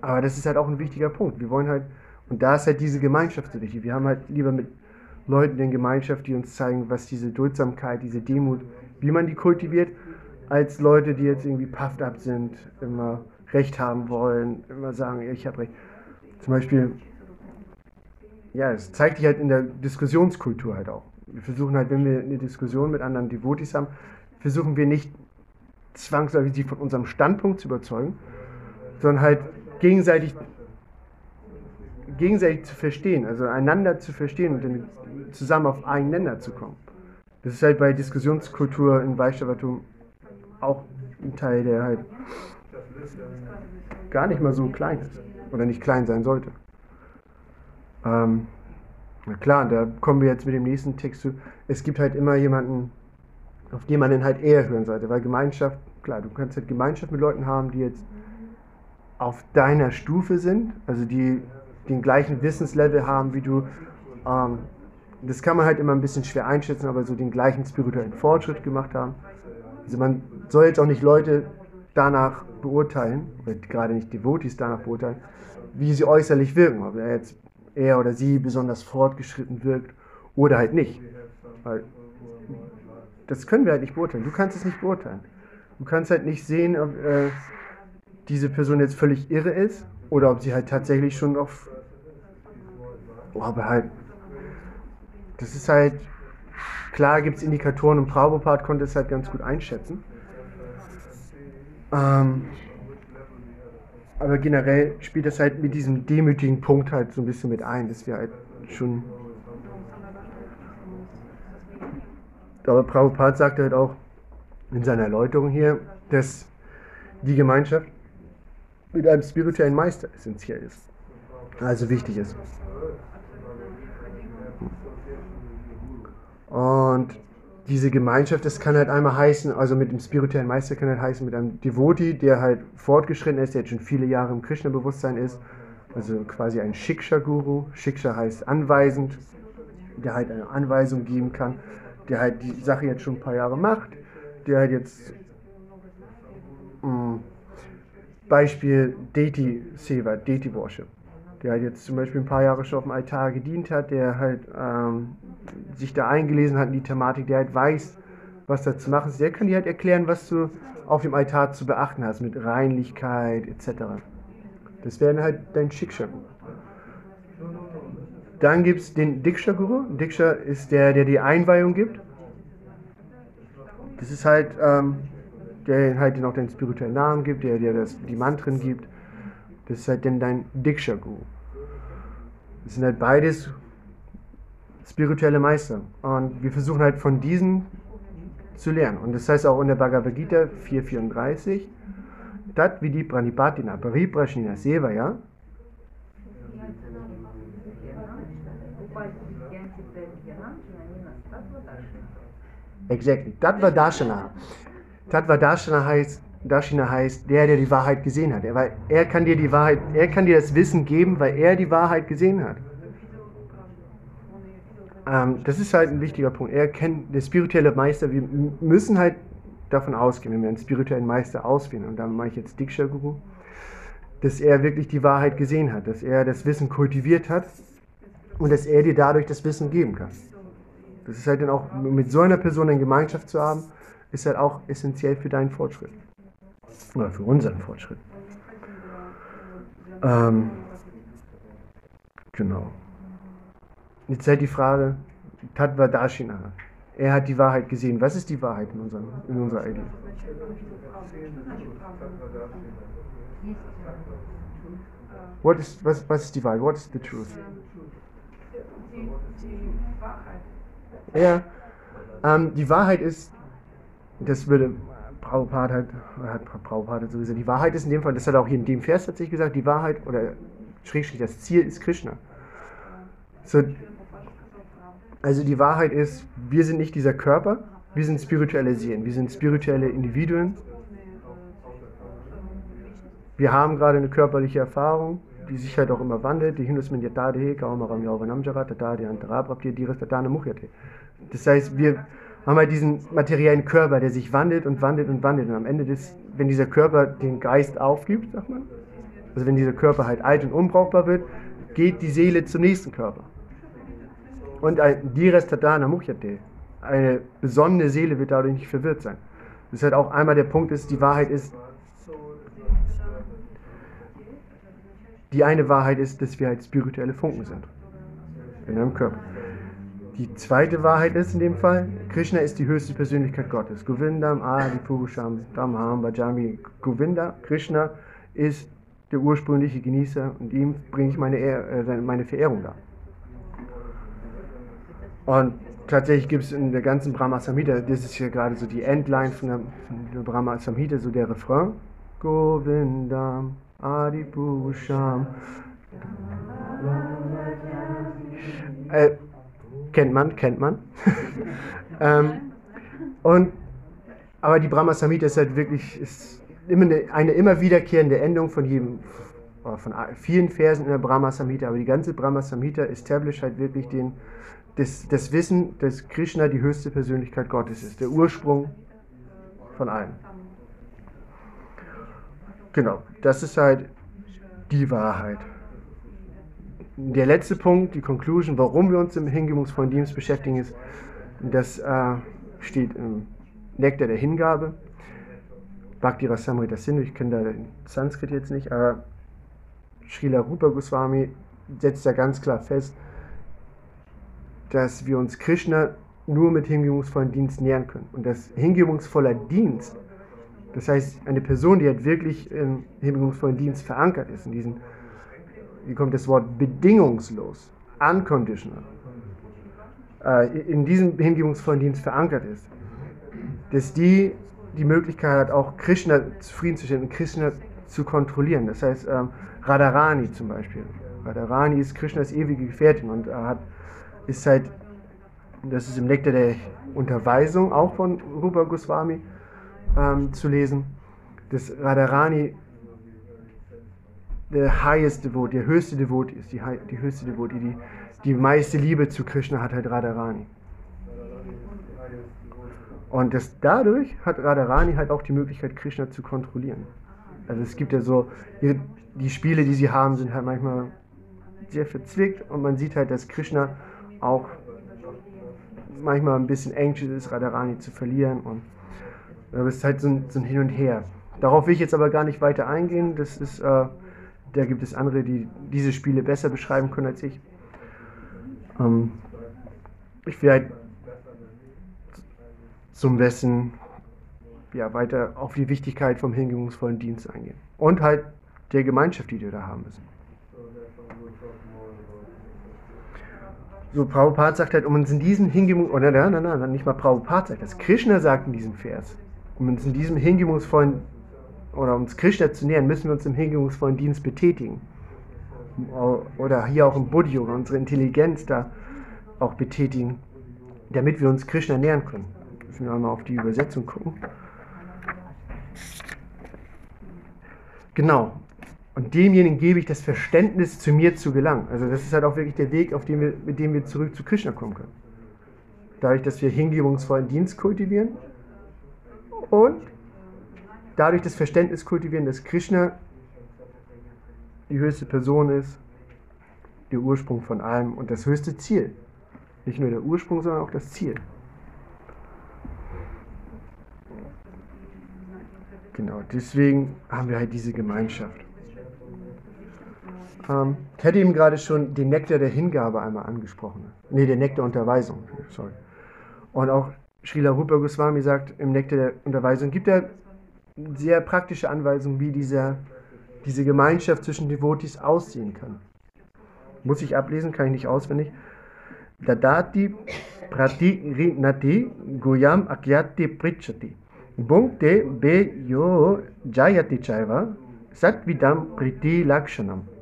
Aber das ist halt auch ein wichtiger Punkt. Wir wollen halt und da ist halt diese Gemeinschaft so wichtig. Wir haben halt lieber mit Leuten in Gemeinschaft, die uns zeigen, was diese Duldsamkeit, diese Demut, wie man die kultiviert, als Leute, die jetzt irgendwie puffed up sind, immer Recht haben wollen, immer sagen, ich habe Recht. Zum Beispiel, ja, es zeigt sich halt in der Diskussionskultur halt auch. Wir versuchen halt, wenn wir eine Diskussion mit anderen Devotis haben, versuchen wir nicht zwangsläufig sie von unserem Standpunkt zu überzeugen, sondern halt gegenseitig gegenseitig zu verstehen, also einander zu verstehen und dann zusammen auf einen Nenner zu kommen. Das ist halt bei Diskussionskultur in Vaishnavatum auch ein Teil, der halt gar nicht mal so klein ist oder nicht klein sein sollte. Ähm, na klar, da kommen wir jetzt mit dem nächsten Text zu. Es gibt halt immer jemanden, auf den man dann halt eher hören sollte, weil Gemeinschaft, klar, du kannst halt Gemeinschaft mit Leuten haben, die jetzt auf deiner Stufe sind, also die den gleichen Wissenslevel haben wie du. Ähm, das kann man halt immer ein bisschen schwer einschätzen, aber so den gleichen spirituellen Fortschritt gemacht haben. Also man soll jetzt auch nicht Leute danach beurteilen, oder gerade nicht Devotees danach beurteilen, wie sie äußerlich wirken, ob er jetzt er oder sie besonders fortgeschritten wirkt oder halt nicht. Weil das können wir halt nicht beurteilen. Du kannst es nicht beurteilen. Du kannst halt nicht sehen, ob äh, diese Person jetzt völlig irre ist oder ob sie halt tatsächlich schon auf aber halt, das ist halt, klar gibt es Indikatoren und Prabhupada konnte es halt ganz gut einschätzen. Ähm, aber generell spielt das halt mit diesem demütigen Punkt halt so ein bisschen mit ein, dass wir halt schon. Aber Prabhupada sagte halt auch in seiner Erläuterung hier, dass die Gemeinschaft mit einem spirituellen Meister essentiell ist. Also wichtig ist. Und diese Gemeinschaft, das kann halt einmal heißen, also mit dem spirituellen Meister kann halt heißen, mit einem Devoti, der halt fortgeschritten ist, der jetzt schon viele Jahre im Krishna-Bewusstsein ist, also quasi ein Shiksha-Guru. Shiksha heißt anweisend, der halt eine Anweisung geben kann, der halt die Sache jetzt schon ein paar Jahre macht, der halt jetzt mh, hm, Beispiel Deity Seva, Deity Worship der halt jetzt zum Beispiel ein paar Jahre schon auf dem Altar gedient hat, der halt ähm, sich da eingelesen hat in die Thematik, der halt weiß, was da zu machen ist, der kann dir halt erklären, was du auf dem Altar zu beachten hast, mit Reinlichkeit etc. Das wäre halt dein Shiksha. Dann gibt es den Diksha Guru. Diksha ist der, der die Einweihung gibt. Das ist halt, ähm, der halt den spirituellen Namen gibt, der dir die Mantren gibt. Das ist halt dann dein Diksha Guru. Das sind halt beides spirituelle Meister. Und wir versuchen halt von diesen zu lernen. Und das heißt auch in der Bhagavad Gita 434, Tat vidi pranipatina pariprashnina sevaya. Exactly. Tattva Darshana. Tattva Darshana heißt, Dashina heißt der, der die Wahrheit gesehen hat. Er, er kann dir die Wahrheit, er kann dir das Wissen geben, weil er die Wahrheit gesehen hat. Ähm, das ist halt ein wichtiger Punkt. Er kennt der spirituelle Meister. Wir müssen halt davon ausgehen, wenn wir einen spirituellen Meister auswählen, und da mache ich jetzt Diksha Guru, dass er wirklich die Wahrheit gesehen hat, dass er das Wissen kultiviert hat und dass er dir dadurch das Wissen geben kann. Das ist halt dann auch, mit so einer Person in Gemeinschaft zu haben, ist halt auch essentiell für deinen Fortschritt. Oder für unseren Fortschritt. Ähm, genau. Jetzt halt die Frage, Tatva Dashina. Er hat die Wahrheit gesehen. Was ist die Wahrheit in, unserem, in unserer Idee? What is, was, was ist die Wahrheit? What is the truth? Die, Wahrheit. Ja, ähm, die Wahrheit ist, das würde Prabhupada oder hat Prabhupada so gesagt, die Wahrheit ist in dem Fall, das hat er auch hier in dem Vers tatsächlich gesagt, die Wahrheit oder schrägstrich das Ziel ist Krishna. So, also die Wahrheit ist, wir sind nicht dieser Körper, wir sind spirituelle Seelen, wir sind spirituelle Individuen. Wir haben gerade eine körperliche Erfahrung, die sich halt auch immer wandelt. Die Hindus. Das heißt, wir haben halt diesen materiellen Körper, der sich wandelt und wandelt und wandelt. Und am Ende des, wenn dieser Körper den Geist aufgibt, sagt man, also wenn dieser Körper halt alt und unbrauchbar wird, geht die Seele zum nächsten Körper. Und ein Diras Tatana Mukhyate, eine besonnene Seele wird dadurch nicht verwirrt sein. Das ist halt auch einmal der Punkt ist, die Wahrheit ist, die eine Wahrheit ist, dass wir halt spirituelle Funken sind. In einem Körper. Die zweite Wahrheit ist in dem Fall, Krishna ist die höchste Persönlichkeit Gottes. Govindam Adi Purusham Dhamam Bhajami. Govinda, Krishna ist der ursprüngliche Genießer und ihm bringe ich meine, äh, meine Verehrung dar. Und tatsächlich gibt es in der ganzen Brahma Samhita, das ist hier gerade so die Endline von der, von der Brahma Samhita, so der Refrain. Govindam Adipurusham. Äh, kennt man, kennt man. ähm, und, aber die Brahma Samhita ist halt wirklich ist immer eine, eine, immer wiederkehrende Endung von jedem, von vielen Versen in der Brahma Samhita. Aber die ganze Brahma Samhita established halt wirklich den, das, das Wissen, dass Krishna die höchste Persönlichkeit Gottes ist, der Ursprung von allem. Genau, das ist halt die Wahrheit. Der letzte Punkt, die Conclusion, warum wir uns im hingebungsvollen Dienst beschäftigen, ist, das äh, steht im Nektar der Hingabe. Bhakti Rasamrita Sindhu, ich kenne da den Sanskrit jetzt nicht, aber Srila Rupa Goswami setzt da ganz klar fest, dass wir uns Krishna nur mit hingebungsvollen Dienst nähern können. Und dass hingebungsvoller Dienst das heißt, eine Person, die halt wirklich im hingebungsvollen Dienst verankert ist, in diesen, wie kommt das Wort, bedingungslos, unconditional, äh, in diesem hingebungsvollen Dienst verankert ist, dass die die Möglichkeit hat, auch Krishna zufriedenzustellen und Krishna zu kontrollieren. Das heißt, ähm, Radharani zum Beispiel. Radharani ist Krishnas ewige Gefährtin und er hat, ist halt, das ist im Nektar der Unterweisung auch von Rupa Goswami, ähm, zu lesen, dass Radharani der highest Devot, der höchste Devot ist, die, die höchste Devot, die, die meiste Liebe zu Krishna hat halt Radharani. Und das, dadurch hat Radharani halt auch die Möglichkeit, Krishna zu kontrollieren. Also es gibt ja so, die Spiele, die sie haben, sind halt manchmal sehr verzwickt und man sieht halt, dass Krishna auch manchmal ein bisschen anxious ist, Radharani zu verlieren und es ist halt so ein, so ein, Hin und Her. Darauf will ich jetzt aber gar nicht weiter eingehen. Das ist, äh, da gibt es andere, die diese Spiele besser beschreiben können als ich. Ähm, ich will halt zum Besten ja, weiter auf die Wichtigkeit vom hingebungsvollen Dienst eingehen. Und halt der Gemeinschaft, die wir da haben müssen. So, Prabhupada sagt halt, um uns in diesem Hingebung, oder nein, nein, nein, nicht mal Prabhupada sagt das, Krishna sagt in diesem Vers, um uns in diesem hingebungsvollen oder uns Krishna zu nähern, müssen wir uns im hingebungsvollen Dienst betätigen. Oder hier auch im Buddhi oder unsere Intelligenz da auch betätigen, damit wir uns Krishna nähern können. Müssen wir einmal auf die Übersetzung gucken. Genau. Und demjenigen gebe ich das Verständnis, zu mir zu gelangen. Also das ist halt auch wirklich der Weg, auf dem wir, mit dem wir zurück zu Krishna kommen können. Dadurch, dass wir hingebungsvollen Dienst kultivieren, und dadurch das Verständnis kultivieren, dass Krishna die höchste Person ist, der Ursprung von allem und das höchste Ziel. Nicht nur der Ursprung, sondern auch das Ziel. Genau, deswegen haben wir halt diese Gemeinschaft. Ähm, ich hatte eben gerade schon den Nektar der Hingabe einmal angesprochen. Ne, den Nektar der Unterweisung, sorry. Und auch Srila Rupa Goswami sagt im Nektar der Unterweisung, gibt er sehr praktische Anweisungen, wie dieser, diese Gemeinschaft zwischen Devotis aussehen kann. Muss ich ablesen, kann ich nicht auswendig. Dadati prati nati goyam akyati prichati. Bhunkte be yo jayati chaiva satvidam priti lakshanam.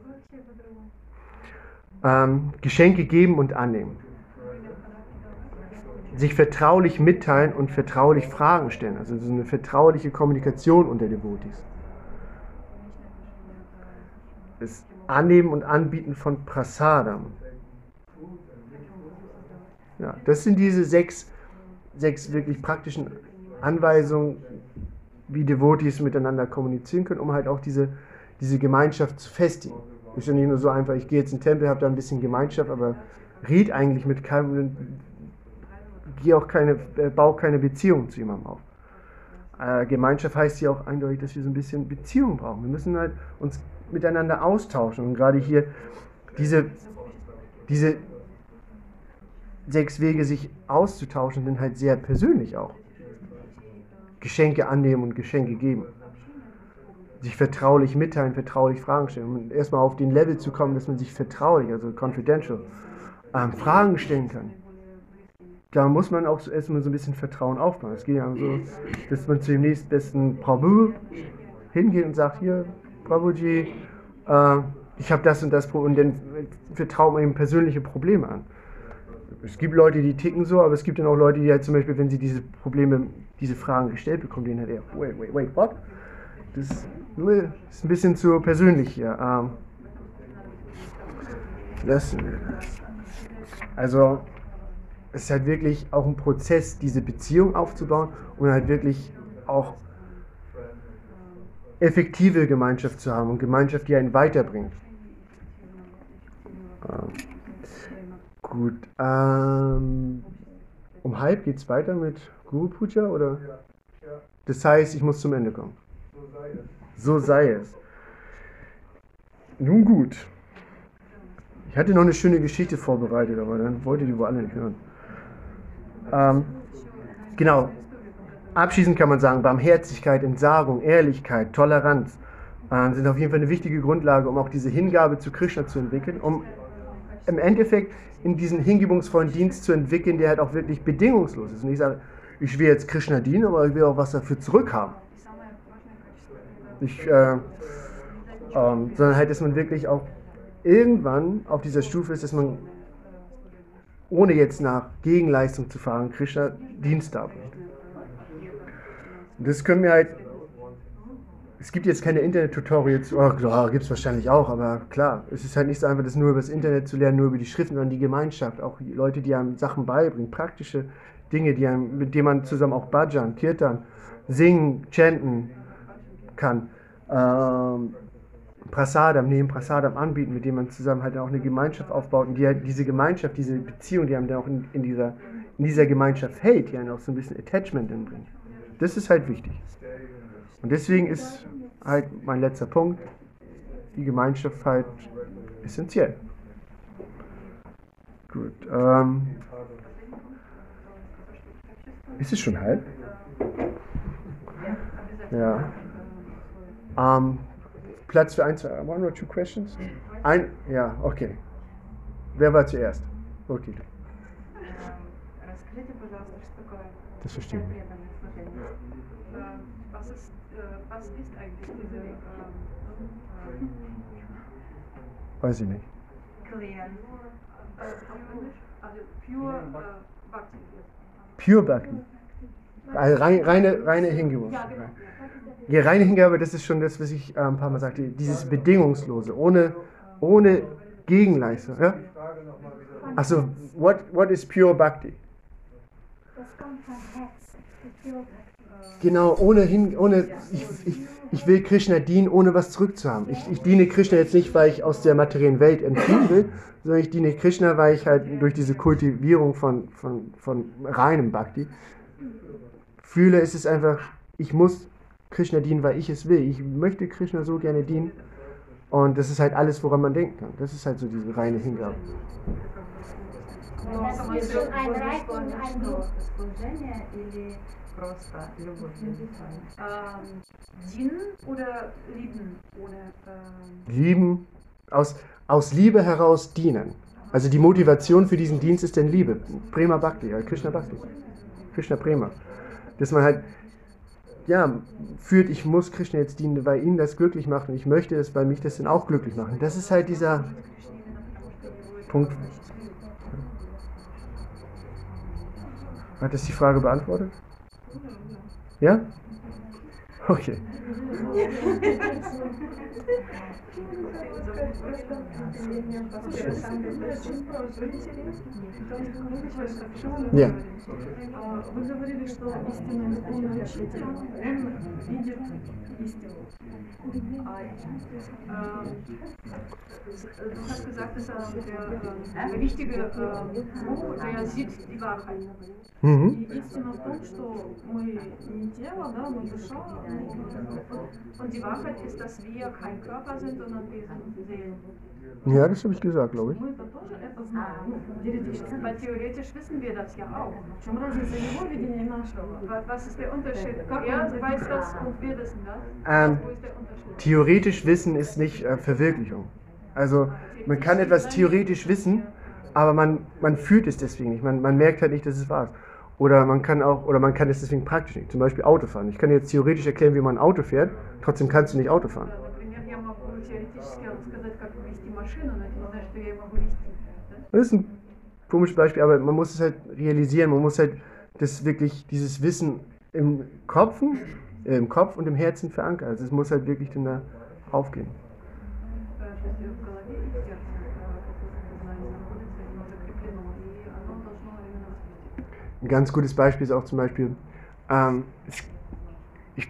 Ähm, Geschenke geben und annehmen. Sich vertraulich mitteilen und vertraulich Fragen stellen. Also so eine vertrauliche Kommunikation unter Devotis. Das Annehmen und Anbieten von Prasadam. Ja, das sind diese sechs, sechs wirklich praktischen Anweisungen, wie Devotees miteinander kommunizieren können, um halt auch diese, diese Gemeinschaft zu festigen. Ist ja nicht nur so einfach, ich gehe jetzt in den Tempel, habe da ein bisschen Gemeinschaft, aber red eigentlich mit keinem, gehe auch keine, äh, baue keine Beziehung zu jemandem auf. Äh, Gemeinschaft heißt ja auch eindeutig, dass wir so ein bisschen Beziehung brauchen. Wir müssen halt uns miteinander austauschen. Und gerade hier diese, diese sechs Wege, sich auszutauschen, sind halt sehr persönlich auch. Geschenke annehmen und Geschenke geben. Sich vertraulich mitteilen, vertraulich Fragen stellen. Um erstmal auf den Level zu kommen, dass man sich vertraulich, also confidential, ähm, Fragen stellen kann. Da muss man auch erstmal so ein bisschen Vertrauen aufbauen. Es geht ja so, dass man zu dem nächstbesten Prabhu hingeht und sagt, hier, Prabhuji, äh, ich habe das und das Problem und dann vertraut man ihm persönliche Probleme an. Es gibt Leute, die ticken so, aber es gibt dann auch Leute, die halt zum Beispiel, wenn sie diese Probleme, diese Fragen gestellt bekommen, denen halt eher, wait, wait, wait, what? Das ist, ein bisschen zu persönlich hier. Ähm, lassen wir das. Also, es ist halt wirklich auch ein Prozess, diese Beziehung aufzubauen und halt wirklich auch effektive Gemeinschaft zu haben und Gemeinschaft, die einen weiterbringt. Ähm, gut. Ähm, um halb geht es weiter mit Guru Puja oder? Das heißt, ich muss zum Ende kommen. So sei es. Nun gut. Ich hatte noch eine schöne Geschichte vorbereitet, aber dann wollte die wohl alle nicht hören. Ähm, genau, Abschließend kann man sagen, Barmherzigkeit, Entsagung, Ehrlichkeit, Toleranz äh, sind auf jeden Fall eine wichtige Grundlage, um auch diese Hingabe zu Krishna zu entwickeln, um im Endeffekt in diesen hingebungsvollen Dienst zu entwickeln, der halt auch wirklich bedingungslos ist. Und ich sage, ich will jetzt Krishna dienen, aber ich will auch was dafür zurückhaben. Ich, äh, ähm, sondern halt, dass man wirklich auch irgendwann auf dieser Stufe ist, dass man ohne jetzt nach Gegenleistung zu fahren, Krishna Dienst darbringt. Das können wir halt. Es gibt jetzt keine Internet-Tutorials, oh, klar, gibt es wahrscheinlich auch, aber klar, es ist halt nicht so einfach, das nur über das Internet zu lernen, nur über die Schriften, sondern die Gemeinschaft, auch die Leute, die einem Sachen beibringen, praktische Dinge, die einem, mit denen man zusammen auch Bhajan, Kirtan, singen, chanten kann. Ähm, Prasadam, neben Prasadam anbieten, mit dem man zusammen halt auch eine Gemeinschaft aufbaut und die halt diese Gemeinschaft, diese Beziehung, die einem dann auch in, in, dieser, in dieser Gemeinschaft hält, die einem auch so ein bisschen Attachment bringt. Das ist halt wichtig. Und deswegen ist halt mein letzter Punkt, die Gemeinschaft halt essentiell. Gut. Ähm, ist es schon halb? Ja. Ähm, Platz für ein, zwei, one or two questions? Ein, ja, okay. Wer war zuerst? Okay. Das verstehe ich nicht. Was ist, was ist eigentlich diese... Ähm, Weiß ich nicht. Clear. Also pure äh, Bhakti. Pure Bhakti. Also reine, reine, Hingabe. Ja, reine Hingabe, das ist schon das, was ich äh, ein paar Mal sagte. Dieses Bedingungslose, ohne, ohne Gegenleistung. Ja? Also, what, what is pure Bhakti? Das kommt vom Herz. Pure Bhakti. Genau, ohne, hin, ohne ich, ich, ich will Krishna dienen, ohne was zurückzuhaben. Ich, ich diene Krishna jetzt nicht, weil ich aus der materiellen Welt entfliehen will, sondern ich diene Krishna, weil ich halt durch diese Kultivierung von, von, von reinem Bhakti fühle, es ist einfach, ich muss Krishna dienen, weil ich es will. Ich möchte Krishna so gerne dienen. Und das ist halt alles, woran man denken kann. Das ist halt so diese reine Hingabe. Но Das ist schon ein Reich und ein Druck. служение или просто любовь к Ähm, dienen oder lieben? Ohne, ähm, Lieben, aus, aus Liebe heraus dienen. Also die Motivation für diesen Dienst ist denn Liebe. Prema Bhakti, ja, Krishna Bhakti. Krishna Prema. Dass man halt, ja, fühlt, ich muss Krishna jetzt dienen, weil ihn das glücklich macht und ich möchte es, weil mich das dann auch glücklich macht. Das ist halt dieser Punkt. Hat das die Frage beantwortet? Ja? Okay. Нет. Вы говорили, что истинный духовный учитель, видит du hast gesagt, dass er der, der richtige äh, Buch, der sieht die Wahrheit. Mhm. И истина в том, что мы не тело, да, мы душа. Und die Wahrheit ist, dass wir kein Körper sind, sondern wir sind Seelen. Ja, das habe ich gesagt, glaube ich. Weil theoretisch wissen wir das ja auch. Was ist der Unterschied? Er du weißt das und wir wissen das. Ähm, theoretisch wissen ist nicht äh, Verwirklichung. Also man kann etwas theoretisch wissen, aber man, man fühlt es deswegen nicht. Man, man merkt halt nicht, dass es wahr ist. Oder man kann auch, oder man kann es deswegen praktisch nicht. Zum Beispiel Autofahren. Ich kann dir jetzt theoretisch erklären, wie man ein Auto fährt, trotzdem kannst du nicht Auto fahren. машину, но это не значит, что я ее могу вести. да? Das ist ein komisches Beispiel, aber man muss es halt realisieren. Man muss halt das wirklich, dieses Wissen im Kopf, äh, im Kopf und im Herzen verankern. Also es muss halt wirklich dann da aufgehen. Э, То есть в голове и в сердце э, это знание находится, оно закреплено, и оно должно именно воспринимать. Ein ganz gutes Beispiel ist auch zum Beispiel, ähm, ich, ich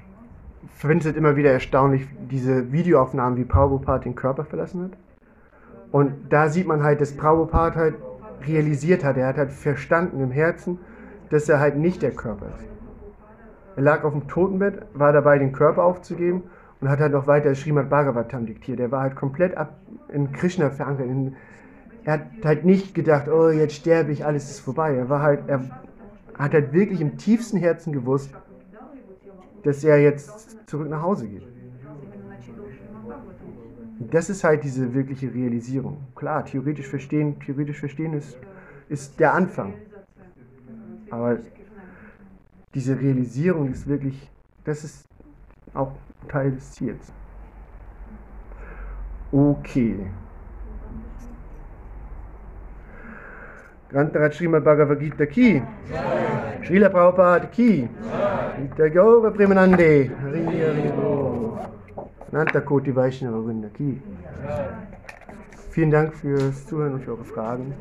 finde es halt immer wieder erstaunlich, diese Videoaufnahmen, wie Prabhupada den Körper verlassen hat. Und da sieht man halt, dass Prabhupada halt realisiert hat, er hat halt verstanden im Herzen, dass er halt nicht der Körper ist. Er lag auf dem Totenbett, war dabei, den Körper aufzugeben und hat halt noch weiter Srimad Bhagavatam diktiert. Er war halt komplett ab in Krishna verankert. In, er hat halt nicht gedacht, oh, jetzt sterbe ich, alles ist vorbei. Er war halt, er hat halt wirklich im tiefsten Herzen gewusst, dass er jetzt zurück nach Hause geht. Das ist halt diese wirkliche Realisierung. Klar, theoretisch verstehen, theoretisch verstehen ist, ist der Anfang. Aber diese Realisierung ist wirklich, das ist auch Teil des Ziels. Okay. Grantarat Srimad Bhagavad Gita Ki. Srila Prabhupada Ki. Gita Gaura Premanande. Hari Hari Bo. Nanta Koti Vaishnava Vrinda Ki. Vielen Dank fürs Zuhören und für eure Fragen.